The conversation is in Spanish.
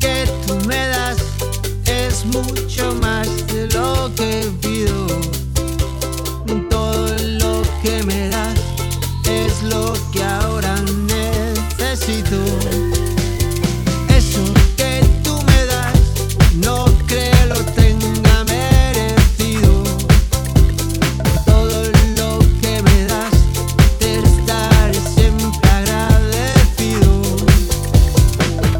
que tú me das es mucho más de lo que pido. Todo lo que me